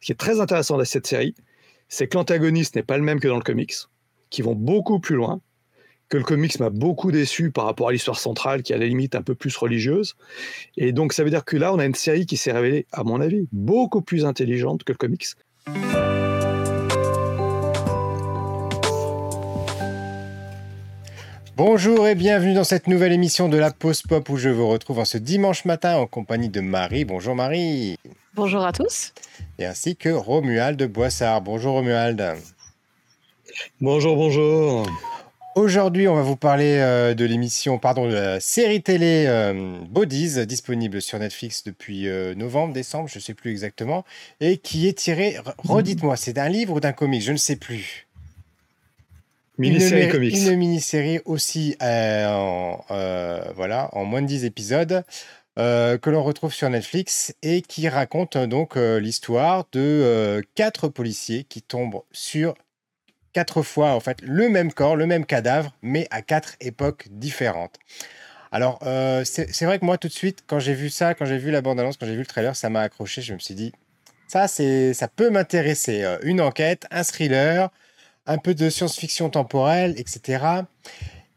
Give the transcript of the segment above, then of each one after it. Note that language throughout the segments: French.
Ce qui est très intéressant dans cette série, c'est que l'antagoniste n'est pas le même que dans le comics, qui vont beaucoup plus loin, que le comics m'a beaucoup déçu par rapport à l'histoire centrale, qui est à la limite un peu plus religieuse. Et donc ça veut dire que là, on a une série qui s'est révélée, à mon avis, beaucoup plus intelligente que le comics. Bonjour et bienvenue dans cette nouvelle émission de la Pause Pop où je vous retrouve en ce dimanche matin en compagnie de Marie. Bonjour Marie. Bonjour à tous. Et ainsi que Romuald Boissard. Bonjour Romuald. Bonjour, bonjour. Aujourd'hui, on va vous parler euh, de l'émission, pardon, de la série télé euh, Bodies, disponible sur Netflix depuis euh, novembre, décembre, je ne sais plus exactement, et qui est tirée, redites-moi, c'est d'un livre ou d'un comic, je ne sais plus. Mini-série comics. Une mini-série aussi euh, en, euh, voilà, en moins de 10 épisodes euh, que l'on retrouve sur Netflix et qui raconte donc l'histoire de quatre policiers qui tombent sur quatre fois en fait le même corps, le même cadavre, mais à quatre époques différentes. Alors, c'est vrai que moi, tout de suite, quand j'ai vu ça, quand j'ai vu la bande-annonce, quand j'ai vu le trailer, ça m'a accroché. Je me suis dit, ça, ça peut m'intéresser. Une enquête, un thriller, un peu de science-fiction temporelle, etc.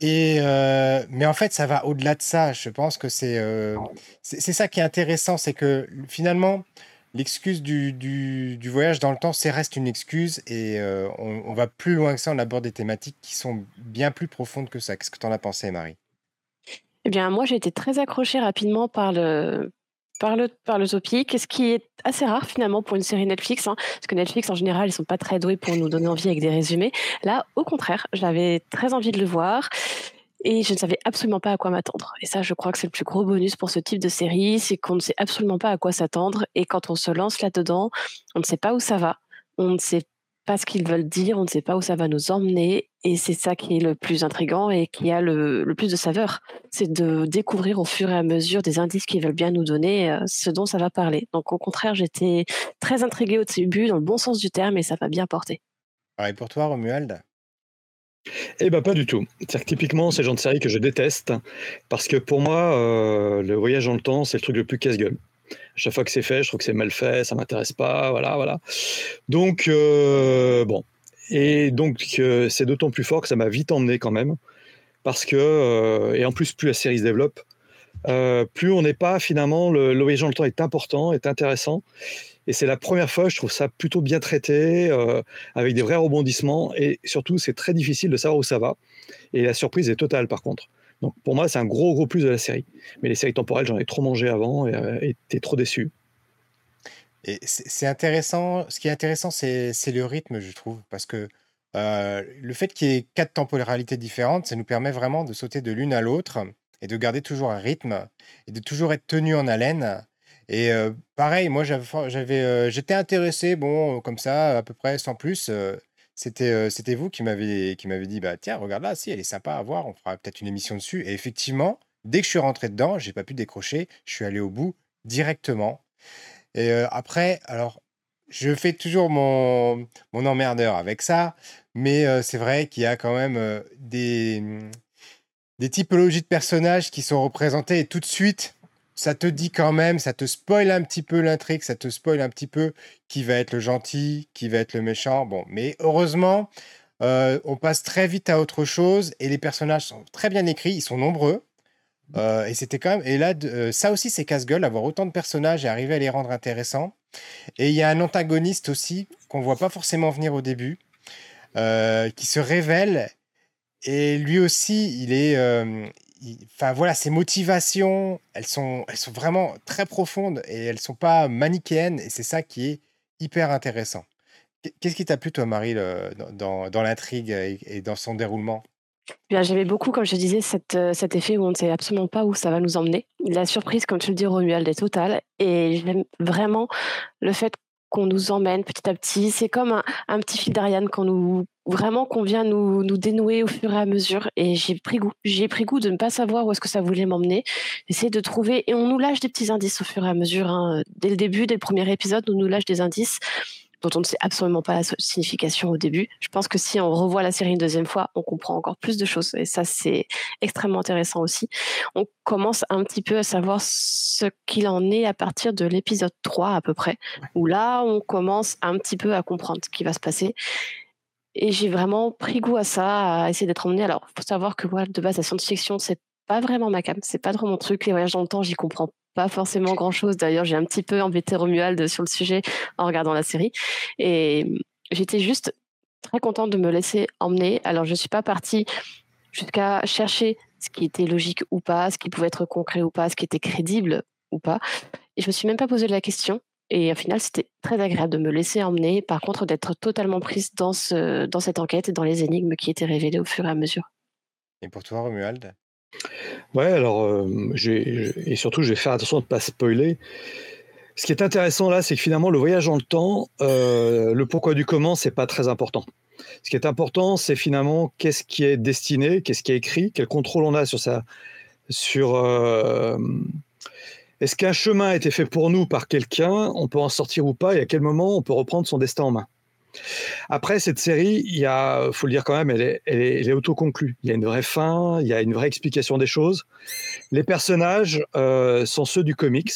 Et euh, mais en fait, ça va au-delà de ça. Je pense que c'est euh, ça qui est intéressant, c'est que finalement, l'excuse du, du, voyage dans le temps, c'est reste une excuse et euh, on, on, va plus loin que ça. On aborde des thématiques qui sont bien plus profondes que ça. Qu'est-ce que tu en as pensé, Marie? Eh bien, moi, j'ai été très accrochée rapidement par le par le, par le topic, ce qui est assez rare finalement pour une série Netflix, hein, parce que Netflix en général ils sont pas très doués pour nous donner envie avec des résumés. Là, au contraire, j'avais très envie de le voir et je ne savais absolument pas à quoi m'attendre. Et ça, je crois que c'est le plus gros bonus pour ce type de série, c'est qu'on ne sait absolument pas à quoi s'attendre et quand on se lance là-dedans, on ne sait pas où ça va, on ne sait pas ce qu'ils veulent dire, on ne sait pas où ça va nous emmener, et c'est ça qui est le plus intrigant et qui a le, plus de saveur. C'est de découvrir au fur et à mesure des indices qu'ils veulent bien nous donner euh, ce dont ça va parler. Donc au contraire, j'étais très intriguée au début, dans le bon sens du terme, et ça m'a bien porté. Pareil pour toi, Romuald? Eh ben pas du tout. C'est typiquement c'est le genre de série que je déteste parce que pour moi euh, le voyage dans le temps c'est le truc le plus casse-gueule chaque fois que c'est fait, je trouve que c'est mal fait, ça m'intéresse pas, voilà, voilà. Donc euh, bon, et donc euh, c'est d'autant plus fort que ça m'a vite emmené quand même, parce que euh, et en plus plus la série se développe, plus on n'est pas finalement le, voyage dans le temps est important, est intéressant. Et c'est la première fois, je trouve ça plutôt bien traité, avec des vrais rebondissements. Et surtout, c'est très difficile de savoir où ça va. Et la surprise est totale, par contre. Donc pour moi, c'est un gros, gros plus de la série. Mais les séries temporelles, j'en ai trop mangé avant et euh, trop déçu. Et c'est intéressant. Ce qui est intéressant, c'est le rythme, je trouve, parce que euh, le fait qu'il y ait quatre temporalités différentes, ça nous permet vraiment de sauter de l'une à l'autre et de garder toujours un rythme et de toujours être tenu en haleine. Et euh, pareil, moi, j'avais, euh, j'étais intéressé, bon, comme ça, à peu près sans plus. C'était, vous qui m'avez dit: «Bah, tiens, regarde là, si, elle est sympa à voir, on fera peut-être une émission dessus» et effectivement, dès que je suis rentré dedans, j'ai pas pu décrocher, je suis allé au bout directement. Et après, alors, je fais toujours mon emmerdeur avec ça, mais c'est vrai qu'il y a quand même, des, mmh, des typologies de personnages qui sont représentées et tout de suite ça te dit quand même, ça te spoil un petit peu l'intrigue, ça te spoil un petit peu qui va être le gentil, qui va être le méchant. Bon, mais heureusement, euh, on passe très vite à autre chose et les personnages sont très bien écrits, ils sont nombreux. Euh, et c'était quand même. Et là, euh, ça aussi, c'est casse-gueule, avoir autant de personnages et arriver à les rendre intéressants. Et il y a un antagoniste aussi qu'on voit pas forcément venir au début, qui se révèle. Et lui aussi, il est, enfin voilà, ses motivations, elles sont, elles sont vraiment très profondes et elles sont pas manichéennes et c'est ça qui est hyper intéressant. Qu'est-ce qui t'a plu toi, Marie, dans, dans, l'intrigue et, dans son déroulement? Bien, j'aimais beaucoup, comme je disais, euh, cet effet où on ne sait absolument pas où ça va nous emmener. La surprise, comme tu le dis, Romuald, est totale. Et j'aime vraiment le fait qu'on nous emmène petit à petit. C'est comme un, un petit fil d'Ariane qu'on nous vraiment qu'on vient nous, nous, dénouer au fur et à mesure. Et j'ai pris goût. J'ai pris goût de ne pas savoir où est-ce que ça voulait m'emmener. Essayer de trouver. Et on nous lâche des petits indices au fur et à mesure. Hein. Dès le début, dès le premier épisode, on nous lâche des indices. Dont on ne sait absolument pas la signification au début. Je pense que si on revoit la série une deuxième fois, on comprend encore plus de choses. Et ça, c'est extrêmement intéressant aussi. On commence un petit peu à savoir ce qu'il en est à partir de l'épisode 3 à peu près, où là, on commence un petit peu à comprendre ce qui va se passer. Et j'ai vraiment pris goût à ça, à essayer d'être emmené. Alors, faut savoir que moi, de base, la science-fiction, c'est pas vraiment ma cam, c'est pas trop mon truc. Les voyages dans le temps, j'y comprends pas forcément grand chose. D'ailleurs, j'ai un petit peu embêté Romuald sur le sujet en regardant la série. Et j'étais juste très contente de me laisser emmener. Alors, je suis pas partie jusqu'à chercher ce qui était logique ou pas, ce qui pouvait être concret ou pas, ce qui était crédible ou pas. Et je me suis même pas posé la question. Et au final, c'était très agréable de me laisser emmener, par contre, d'être totalement prise dans, ce, dans cette enquête et dans les énigmes qui étaient révélées au fur et à mesure. Et pour toi, Romuald? Ouais, alors, euh, et surtout, je vais faire attention de ne pas spoiler. Ce qui est intéressant là, c'est que finalement, le voyage dans le temps, euh, le pourquoi du comment, c'est pas très important. Ce qui est important, c'est finalement qu'est-ce qui est destiné, qu'est-ce qui est écrit, quel contrôle on a sur ça, sur euh, est-ce qu'un chemin a été fait pour nous par quelqu'un On peut en sortir ou pas Et à quel moment on peut reprendre son destin en main après, cette série, il faut le dire quand même, elle est, elle est, autoconclue. Il y a une vraie fin, il y a une vraie explication des choses. Les personnages euh, sont ceux du comics.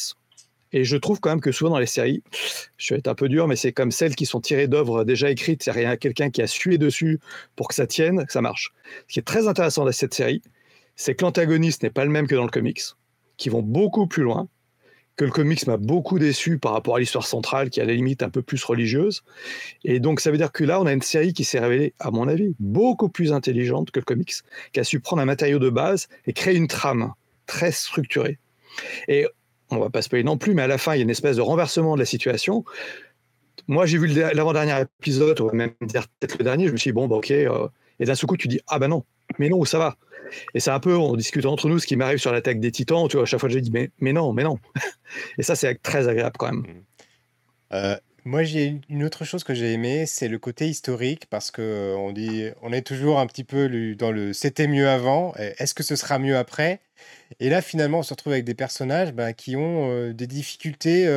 Et je trouve quand même que souvent dans les séries, je vais être un peu dur, mais c'est comme celles qui sont tirées d'œuvres déjà écrites. C'est rien quelqu'un qui a sué dessus pour que ça tienne, que ça marche. Ce qui est très intéressant dans cette série, c'est que l'antagoniste n'est pas le même que dans le comics, qui vont beaucoup plus loin que le comics m'a beaucoup déçu par rapport à l'histoire centrale qui est à la limite un peu plus religieuse. Et donc ça veut dire que là, on a une série qui s'est révélée, à mon avis, beaucoup plus intelligente que le comics, qui a su prendre un matériau de base et créer une trame très structurée. Et on va pas spoiler non plus, mais à la fin, il y a une espèce de renversement de la situation. Moi, j'ai vu l'avant-dernier épisode, va même peut-être le dernier, je me suis dit, bon, bah, ok. Euh, et d'un seul coup, tu dis, ah ben non, mais non, ça va. Et c'est un peu, on discute entre nous, ce qui m'arrive sur l'attaque des titans, tu vois, à chaque fois je dis, mais, mais non, mais non. et ça, c'est très agréable quand même. Mmh. Euh, moi, j'ai une autre chose que j'ai aimé, c'est le côté historique, parce que euh, on dit, on est toujours un petit peu dans le c'était mieux avant, est-ce que ce sera mieux après? Et là, finalement, on se retrouve avec des personnages bah, qui ont euh, des difficultés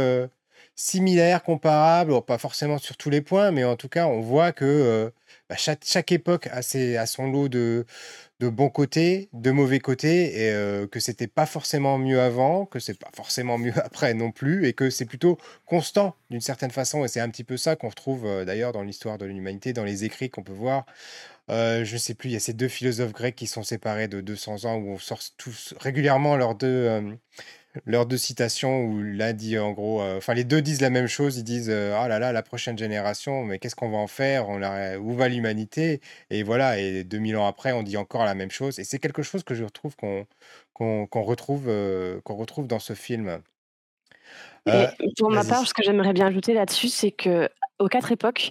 similaires, comparables, pas forcément sur tous les points, mais en tout cas, on voit que bah, chaque, époque a, ses, son lot de, de bons côtés, de mauvais côtés, et euh, que c'était pas forcément mieux avant, que c'est pas forcément mieux après non plus, et que c'est plutôt constant d'une certaine façon. Et c'est un petit peu ça qu'on retrouve euh, d'ailleurs dans l'histoire de l'humanité, dans les écrits qu'on peut voir. Euh, je sais plus, il y a ces deux philosophes grecs qui sont séparés de 200 ans où on sort tous régulièrement leurs deux, leurs deux citations où l'un dit en gros, euh, enfin les deux disent la même chose, ils disent euh, ah là là la prochaine génération, mais qu'est-ce qu'on va en faire, on où va l'humanité? Et voilà, et 2000 ans après, on dit encore la même chose. Et c'est quelque chose que je retrouve qu'on qu'on retrouve euh, qu'on retrouve dans ce film. pour ma part, ce que j'aimerais bien ajouter là-dessus, c'est que aux quatre époques,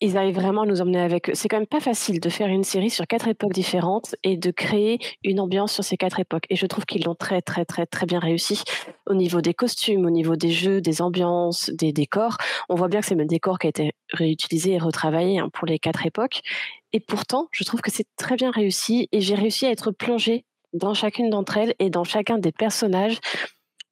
ils arrivent vraiment à nous emmener avec eux. C'est quand même pas facile de faire une série sur quatre époques différentes et de créer une ambiance sur ces quatre époques. Et je trouve qu'ils l'ont très, très, très, très bien réussi au niveau des costumes, au niveau des jeux, des ambiances, des décors. On voit bien que c'est le même décor qui a été réutilisé et retravaillé hein, pour les quatre époques. Et pourtant, je trouve que c'est très bien réussi et j'ai réussi à être plongée dans chacune d'entre elles et dans chacun des personnages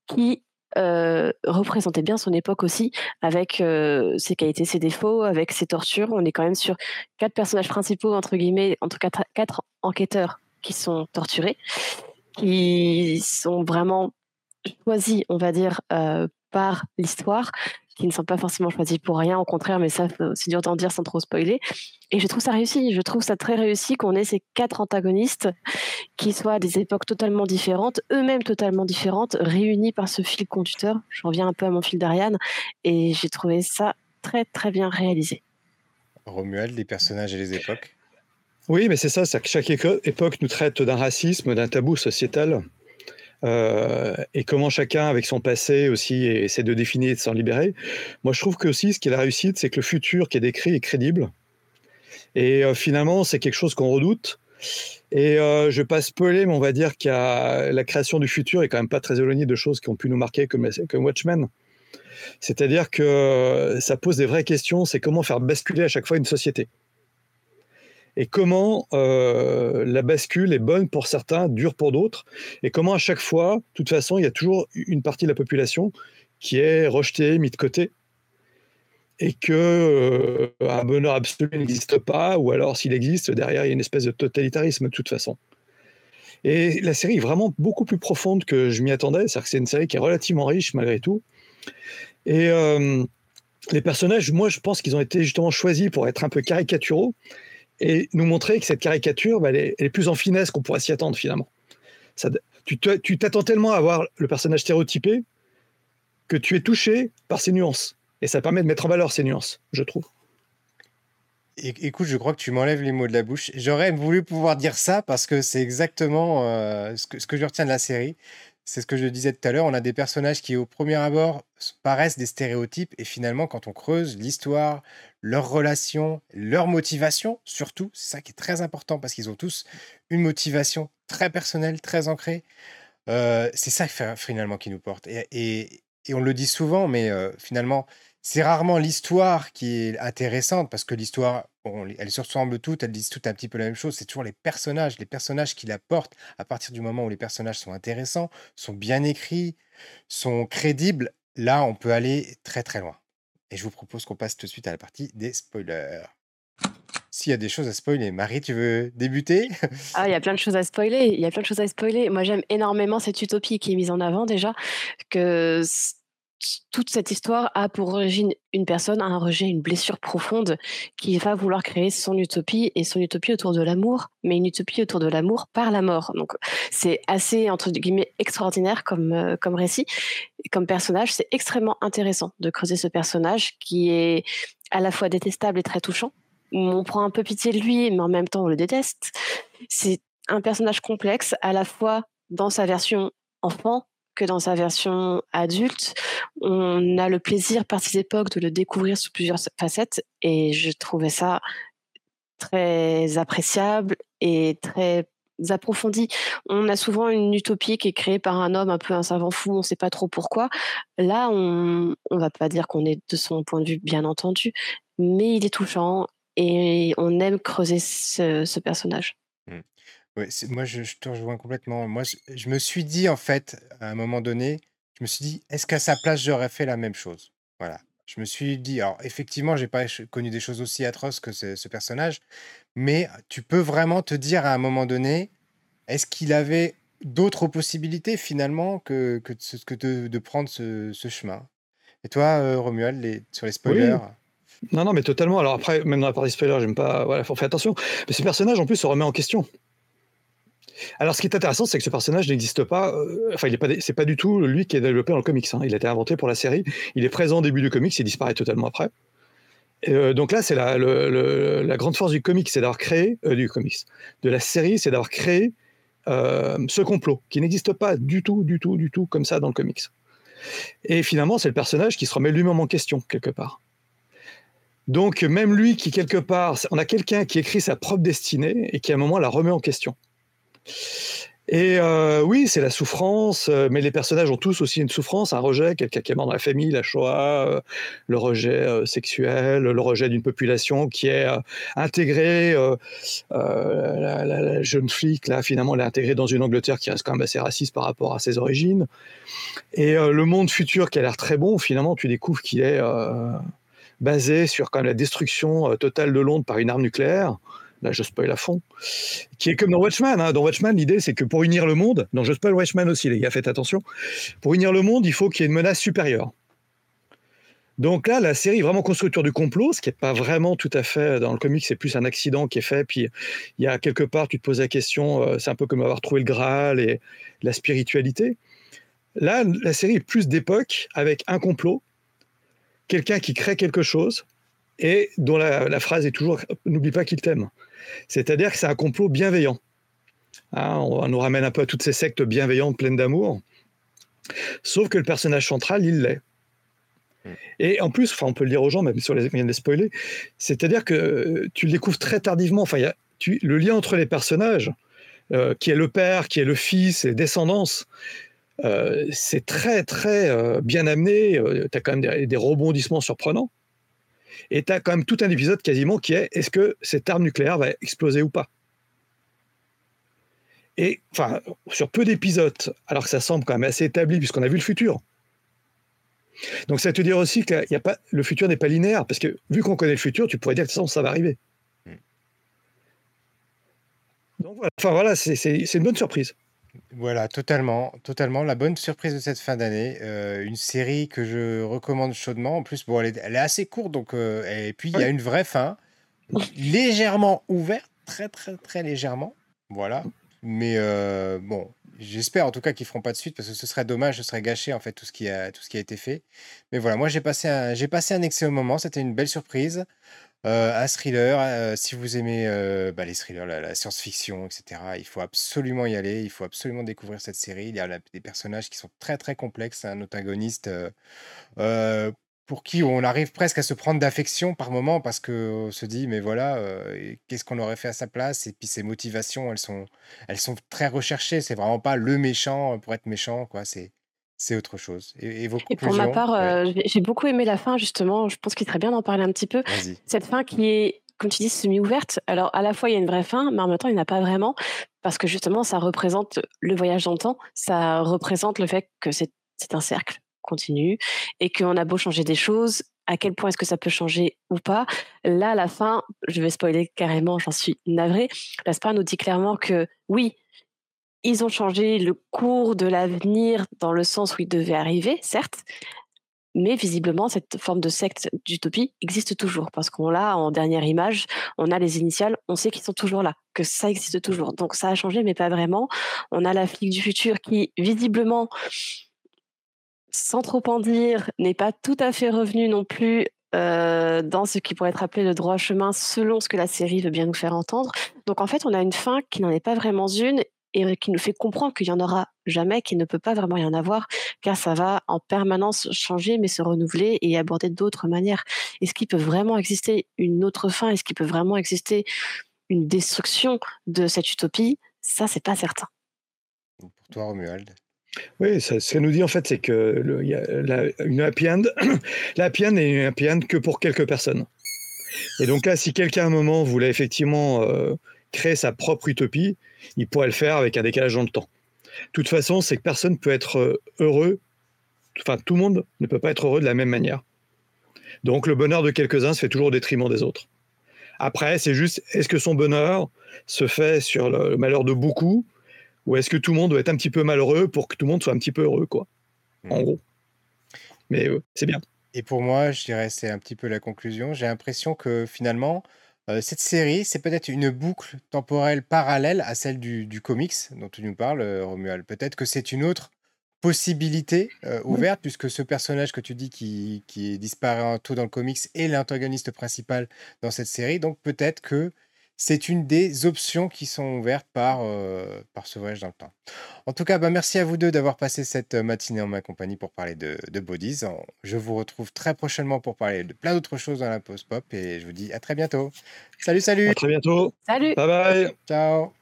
qui euh, représentait bien son époque aussi, avec euh, ses qualités, ses défauts, avec ses tortures. On est quand même sur quatre personnages principaux, entre guillemets, en tout cas quatre enquêteurs qui sont torturés, qui sont vraiment choisis, on va dire, euh, par l'histoire qui ne sont pas forcément choisis pour rien, au contraire, mais ça, c'est dur d'en dire sans trop spoiler. Et je trouve ça réussi, je trouve ça très réussi qu'on ait ces quatre antagonistes qui soient à des époques totalement différentes, eux-mêmes totalement différentes, réunis par ce fil conducteur. Je reviens un peu à mon fil d'Ariane, et j'ai trouvé ça très très bien réalisé. Romuald, les personnages et les époques? Oui, mais c'est ça, c'est que chaque époque nous traite d'un racisme, d'un tabou sociétal. Euh, et comment chacun, avec son passé aussi, essaie de définir et de s'en libérer. Moi, je trouve que aussi, ce qui est la réussite, c'est que le futur qui est décrit est crédible. Et euh, finalement, c'est quelque chose qu'on redoute. Et euh, je ne vais pas spoiler, mais on va dire que la création du futur est quand même pas très éloignée de choses qui ont pu nous marquer comme, comme Watchmen. C'est-à-dire que ça pose des vraies questions, c'est comment faire basculer à chaque fois une société et comment euh, la bascule est bonne pour certains, dure pour d'autres, et comment à chaque fois, de toute façon, il y a toujours une partie de la population qui est rejetée, mise de côté? et que un bonheur absolu n'existe pas, ou alors s'il existe, derrière il y a une espèce de totalitarisme de toute façon. Et la série est vraiment beaucoup plus profonde que je m'y attendais. C'est-à-dire que c'est une série qui est relativement riche malgré tout. Et euh, les personnages, moi, je pense qu'ils ont été justement choisis pour être un peu caricaturaux et nous montrer que cette caricature, bah, elle, est, plus en finesse qu'on pourrait s'y attendre finalement. Ça, tu t'attends tellement à voir le personnage stéréotypé que tu es touché par ses nuances. Et ça permet de mettre en valeur ces nuances, je trouve. Écoute, je crois que tu m'enlèves les mots de la bouche. J'aurais voulu pouvoir dire ça parce que c'est exactement euh, ce, que, ce que je retiens de la série. C'est ce que je disais tout à l'heure. On a des personnages qui, au premier abord, paraissent des stéréotypes. Et finalement, quand on creuse l'histoire, leurs relations, leur motivation, surtout, c'est ça qui est très important parce qu'ils ont tous une motivation très personnelle, très ancrée. Euh, c'est ça finalement qui nous porte. Et, on le dit souvent, mais euh, finalement, c'est rarement l'histoire qui est intéressante parce que l'histoire, elles se ressemblent toutes, elles disent toutes un petit peu la même chose. C'est toujours les personnages, les personnages qui la portent. À partir du moment où les personnages sont intéressants, sont bien écrits, sont crédibles, là, on peut aller très très loin. Et je vous propose qu'on passe tout de suite à la partie des spoilers. S'il y a des choses à spoiler, Marie, tu veux débuter? Ah, il y a plein de choses à spoiler. Il y a plein de choses à spoiler. Moi, j'aime énormément cette utopie qui est mise en avant déjà, que toute cette histoire a pour origine une personne, un rejet, une blessure profonde qui va vouloir créer son utopie et son utopie autour de l'amour, mais une utopie autour de l'amour par la mort. Donc c'est assez entre guillemets extraordinaire comme euh, comme récit, comme personnage. C'est extrêmement intéressant de creuser ce personnage qui est à la fois détestable et très touchant. On prend un peu pitié de lui, mais en même temps on le déteste. C'est un personnage complexe à la fois dans sa version enfant que dans sa version adulte. On a le plaisir par ces époques de le découvrir sous plusieurs facettes et je trouvais ça très appréciable et très approfondi. On a souvent une utopie qui est créée par un homme un peu un savant fou, on ne sait pas trop pourquoi. Là, on ne va pas dire qu'on est de son point de vue, bien entendu, mais il est touchant et on aime creuser ce personnage. Ouais, moi je, te rejoins complètement. Moi, je, me suis dit, en fait, à un moment donné, je me suis dit, est-ce qu'à sa place, j'aurais fait la même chose? Voilà. Je me suis dit, alors effectivement, j'ai pas connu des choses aussi atroces que ce, personnage, mais tu peux vraiment te dire à un moment donné, est-ce qu'il avait d'autres possibilités finalement que, que, de, de prendre ce, chemin? Et toi, euh, Romuald, les, sur les spoilers? Non, non, mais totalement. Alors après, même dans la partie spoiler, j'aime pas. Voilà, faut faire attention. Mais ce personnage, en plus, se remet en question. Alors, ce qui est intéressant, c'est que ce personnage n'existe pas. Euh, enfin, il est pas, pas du tout lui qui est développé dans le comics. Hein. Il a été inventé pour la série. Il est présent au début du comics, il disparaît totalement après. Euh, donc là, c'est la, la, grande force du comics, c'est d'avoir créé euh, du comics, de la série, c'est d'avoir créé ce complot qui n'existe pas du tout, du tout, du tout comme ça dans le comics. Et finalement, c'est le personnage qui se remet lui-même en question quelque part. Donc même lui qui quelque part, on a quelqu'un qui écrit sa propre destinée et qui à un moment la remet en question. Et euh, oui, c'est la souffrance, euh, mais les personnages ont tous aussi une souffrance, un rejet, quelqu'un qui est mort dans la famille, la Shoah, euh, le rejet sexuel, le rejet d'une population qui est intégrée. La, jeune flic, là, finalement, elle est intégrée dans une Angleterre qui reste quand même assez raciste par rapport à ses origines. Et le monde futur qui a l'air très bon, finalement, tu découvres qu'il est basé sur quand même la destruction totale de Londres par une arme nucléaire là je spoil à fond, qui est comme dans Watchmen. Hein. Dans Watchmen, l'idée c'est que pour unir le monde, non je spoil Watchmen aussi les gars, faites attention, pour unir le monde, il faut qu'il y ait une menace supérieure. Donc là, la série est vraiment construite autour du complot, ce qui n'est pas vraiment tout à fait dans le comic, c'est plus un accident qui est fait. Puis il y a quelque part, tu te poses la question, euh, c'est un peu comme avoir trouvé le Graal et la spiritualité. Là, la série est plus d'époque avec un complot, quelqu'un qui crée quelque chose et dont la phrase est toujours n'oublie pas qu'il t'aime. C'est-à-dire que c'est un complot bienveillant. Hein, on nous ramène un peu à toutes ces sectes bienveillantes, pleines d'amour. Sauf que le personnage central, il l'est. Hmm. Et en plus, enfin, on peut le dire aux gens, même sur les moyens de spoiler, c'est-à-dire que tu le découvres très tardivement. Enfin, y a, le lien entre les personnages, euh, qui est le père, qui est le fils, et descendances, euh, c'est très, très euh, bien amené. tu as quand même des rebondissements surprenants. Et tu as quand même tout un épisode quasiment qui est est-ce que cette arme nucléaire va exploser ou pas? Et enfin, sur peu d'épisodes, alors que ça semble quand même assez établi puisqu'on a vu le futur. Donc ça veut dire aussi que y a pas, le futur n'est pas linéaire, parce que vu qu'on connaît le futur, tu pourrais dire que ça, ça va arriver. Mm. Donc voilà, enfin, voilà c'est une bonne surprise. Voilà, totalement, totalement. La bonne surprise de cette fin d'année. Euh, une série que je recommande chaudement. En plus, bon, elle est, elle est assez courte, donc euh, et puis il y a une vraie fin, légèrement ouverte, très très très légèrement. Voilà. Mais euh, bon, j'espère en tout cas qu'ils feront pas de suite parce que ce serait dommage, ce serait gâché en fait tout ce qui a, tout ce qui a été fait. Mais voilà, moi j'ai passé un, j'ai passé un excellent moment, c'était une belle surprise. Euh, un thriller, euh, si vous aimez euh, bah, les thrillers, la, science-fiction, etc., il faut absolument y aller, il faut absolument découvrir cette série. Il y a des personnages qui sont très très complexes, un antagoniste pour qui on arrive presque à se prendre d'affection par moment parce qu'on se dit mais voilà qu'est-ce qu'on aurait fait à sa place? Et puis ses motivations elles sont elles sont très recherchées c'est vraiment pas le méchant pour être méchant quoi c'est c'est autre chose et, vos et pour ma part j'ai beaucoup aimé la fin justement. Je pense qu'il serait bien d'en parler un petit peu. Cette fin qui est comme tu dis semi-ouverte. Alors à la fois il y a une vraie fin mais en même temps il n'y en a pas vraiment. Parce que justement ça représente le voyage dans le temps. Ça représente le fait que c'est un cercle continue et qu'on a beau changer des choses, à quel point est-ce que ça peut changer ou pas. Là, à la fin, je vais spoiler carrément, j'en suis navrée. La nous dit clairement que oui, ils ont changé le cours de l'avenir dans le sens où ils devaient arriver, certes, mais visiblement, cette forme de secte d'utopie existe toujours, parce qu'on l'a en dernière image, on a les initiales, on sait qu'ils sont toujours là, que ça existe toujours. Donc ça a changé, mais pas vraiment. On a la flic du futur qui, visiblement, sans trop en dire, n'est pas tout à fait revenu non plus euh, dans ce qui pourrait être appelé le droit chemin selon ce que la série veut bien nous faire entendre. Donc en fait, on a une fin qui n'en est pas vraiment une et qui nous fait comprendre qu'il n'y en aura jamais, qu'il ne peut pas vraiment y en avoir, car ça va en permanence changer, mais se renouveler et aborder d'autres manières. Est-ce qu'il peut vraiment exister une autre fin? Est-ce qu'il peut vraiment exister une destruction de cette utopie? Ça, c'est pas certain. Pour toi, Romuald oui, ça, ce qu'elle nous dit en fait, c'est que y a une happy end, la happy end est une happy end que pour quelques personnes. Et donc là, si quelqu'un à un moment voulait effectivement euh, créer sa propre utopie, il pourrait le faire avec un décalage dans le temps. De toute façon, c'est que personne ne peut être euh, heureux, enfin tout le monde ne peut pas être heureux de la même manière. Donc le bonheur de quelques-uns se fait toujours au détriment des autres. Après, c'est juste, est-ce que son bonheur se fait sur le malheur de beaucoup ou est-ce que tout le monde doit être un petit peu malheureux pour que tout le monde soit un petit peu heureux, quoi En hmm. gros. Mais euh, c'est bien. Et pour moi, je dirais c'est un petit peu la conclusion. J'ai l'impression que finalement, euh, cette série, c'est peut-être une boucle temporelle parallèle à celle du, comics dont tu nous parles, Romuald. Peut-être que c'est une autre possibilité ouverte, puisque ce personnage que tu dis qui, qui disparaît tout dans le comics est l'antagoniste principal dans cette série. Donc peut-être que c'est une des options qui sont ouvertes par, euh, par ce voyage dans le temps. En tout cas, bah, merci à vous deux d'avoir passé cette matinée en ma compagnie pour parler de, de Bodies. Je vous retrouve très prochainement pour parler de plein d'autres choses dans la pause pop et je vous dis à très bientôt. Salut, salut. À très bientôt. Salut. Bye bye. Ciao.